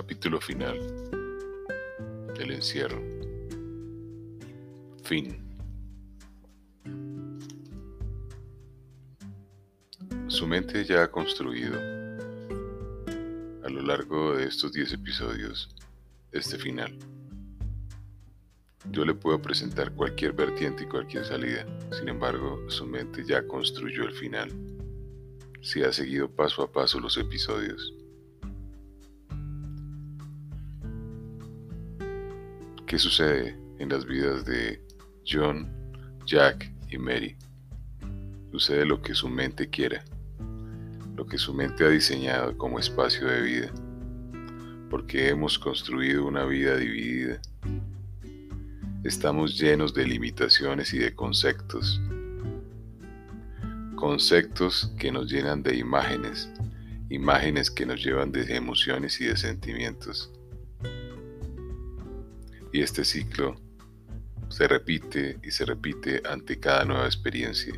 Capítulo final. El encierro. Fin. Su mente ya ha construido, a lo largo de estos 10 episodios, este final. Yo le puedo presentar cualquier vertiente y cualquier salida, sin embargo, su mente ya construyó el final. Si ha seguido paso a paso los episodios. ¿Qué sucede en las vidas de John, Jack y Mary? Sucede lo que su mente quiera, lo que su mente ha diseñado como espacio de vida, porque hemos construido una vida dividida. Estamos llenos de limitaciones y de conceptos, conceptos que nos llenan de imágenes, imágenes que nos llevan de emociones y de sentimientos y este ciclo se repite y se repite ante cada nueva experiencia.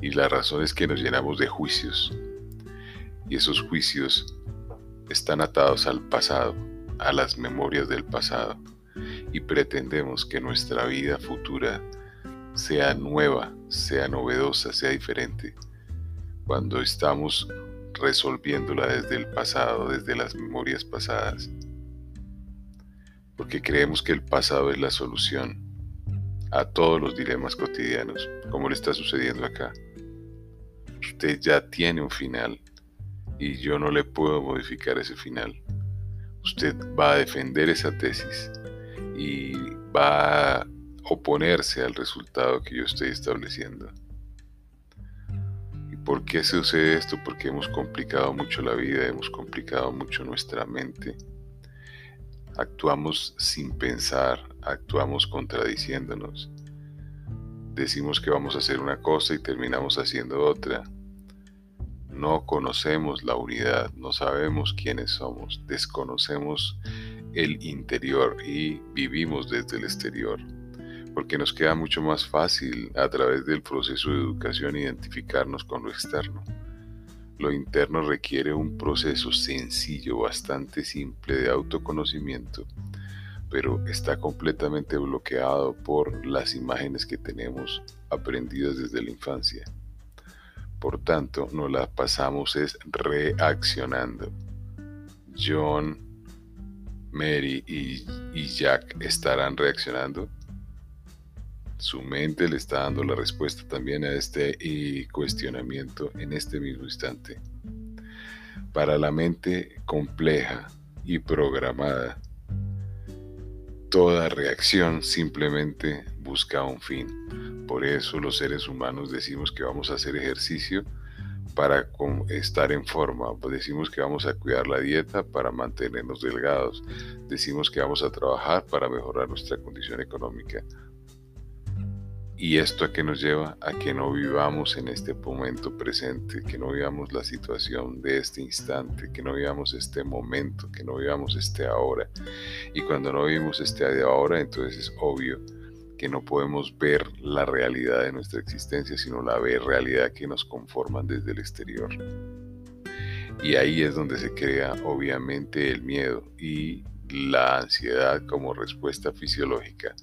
Y la razón es que nos llenamos de juicios. Y esos juicios están atados al pasado, a las memorias del pasado. Y pretendemos que nuestra vida futura sea nueva, sea novedosa, sea diferente. Cuando estamos resolviéndola desde el pasado, desde las memorias pasadas porque creemos que el pasado es la solución a todos los dilemas cotidianos, como le está sucediendo acá. Usted ya tiene un final y yo no le puedo modificar ese final. Usted va a defender esa tesis y va a oponerse al resultado que yo estoy estableciendo. ¿Y por qué sucede esto? Porque hemos complicado mucho la vida, hemos complicado mucho nuestra mente Actuamos sin pensar, actuamos contradiciéndonos. Decimos que vamos a hacer una cosa y terminamos haciendo otra. No conocemos la unidad, no sabemos quiénes somos, desconocemos el interior y vivimos desde el exterior, porque nos queda mucho más fácil a través del proceso de educación identificarnos con lo externo. Lo interno requiere un proceso sencillo, bastante simple de autoconocimiento, pero está completamente bloqueado por las imágenes que tenemos aprendidas desde la infancia. Por tanto, nos la pasamos es reaccionando. John, Mary y Jack estarán reaccionando su mente le está dando la respuesta también a este cuestionamiento en este mismo instante. Para la mente compleja y programada, toda reacción simplemente busca un fin. Por eso los seres humanos decimos que vamos a hacer ejercicio para estar en forma. Decimos que vamos a cuidar la dieta para mantenernos delgados. Decimos que vamos a trabajar para mejorar nuestra condición económica. ¿Y esto a qué nos lleva? A que no vivamos en este momento presente, que no vivamos la situación de este instante, que no vivamos este momento, que no vivamos este ahora. Y cuando no vivimos este ahora, entonces es obvio que no podemos ver la realidad de nuestra existencia, sino la realidad que nos conforman desde el exterior. Y ahí es donde se crea obviamente el miedo y la ansiedad como respuesta fisiológica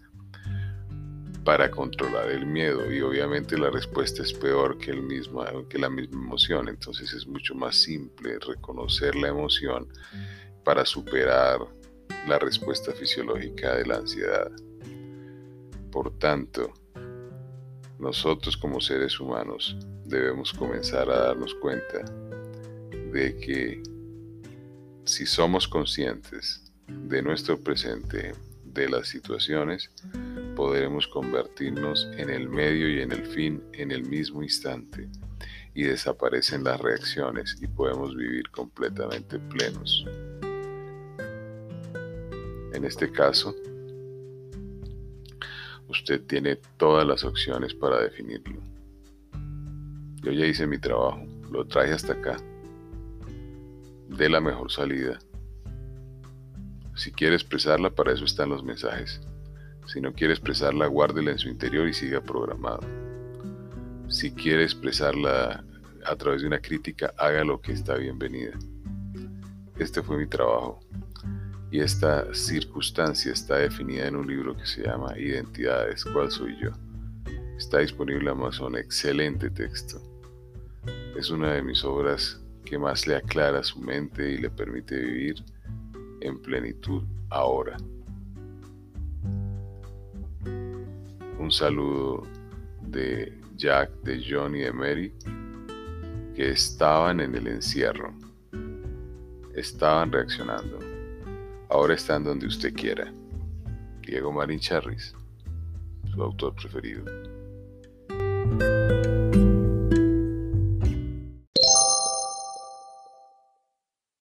para controlar el miedo y obviamente la respuesta es peor que, el mismo, que la misma emoción, entonces es mucho más simple reconocer la emoción para superar la respuesta fisiológica de la ansiedad. Por tanto, nosotros como seres humanos debemos comenzar a darnos cuenta de que si somos conscientes de nuestro presente, de las situaciones, podremos convertirnos en el medio y en el fin en el mismo instante y desaparecen las reacciones y podemos vivir completamente plenos. En este caso, usted tiene todas las opciones para definirlo. Yo ya hice mi trabajo, lo traje hasta acá. De la mejor salida. Si quiere expresarla, para eso están los mensajes. Si no quiere expresarla, guárdela en su interior y siga programado. Si quiere expresarla a través de una crítica, haga lo que está bienvenida. este fue mi trabajo. Y esta circunstancia está definida en un libro que se llama Identidades, ¿cuál soy yo? Está disponible en Amazon, excelente texto. Es una de mis obras que más le aclara su mente y le permite vivir en plenitud ahora. Un saludo de Jack, de John y de Mary que estaban en el encierro, estaban reaccionando. Ahora están donde usted quiera. Diego Marín Charris, su autor preferido.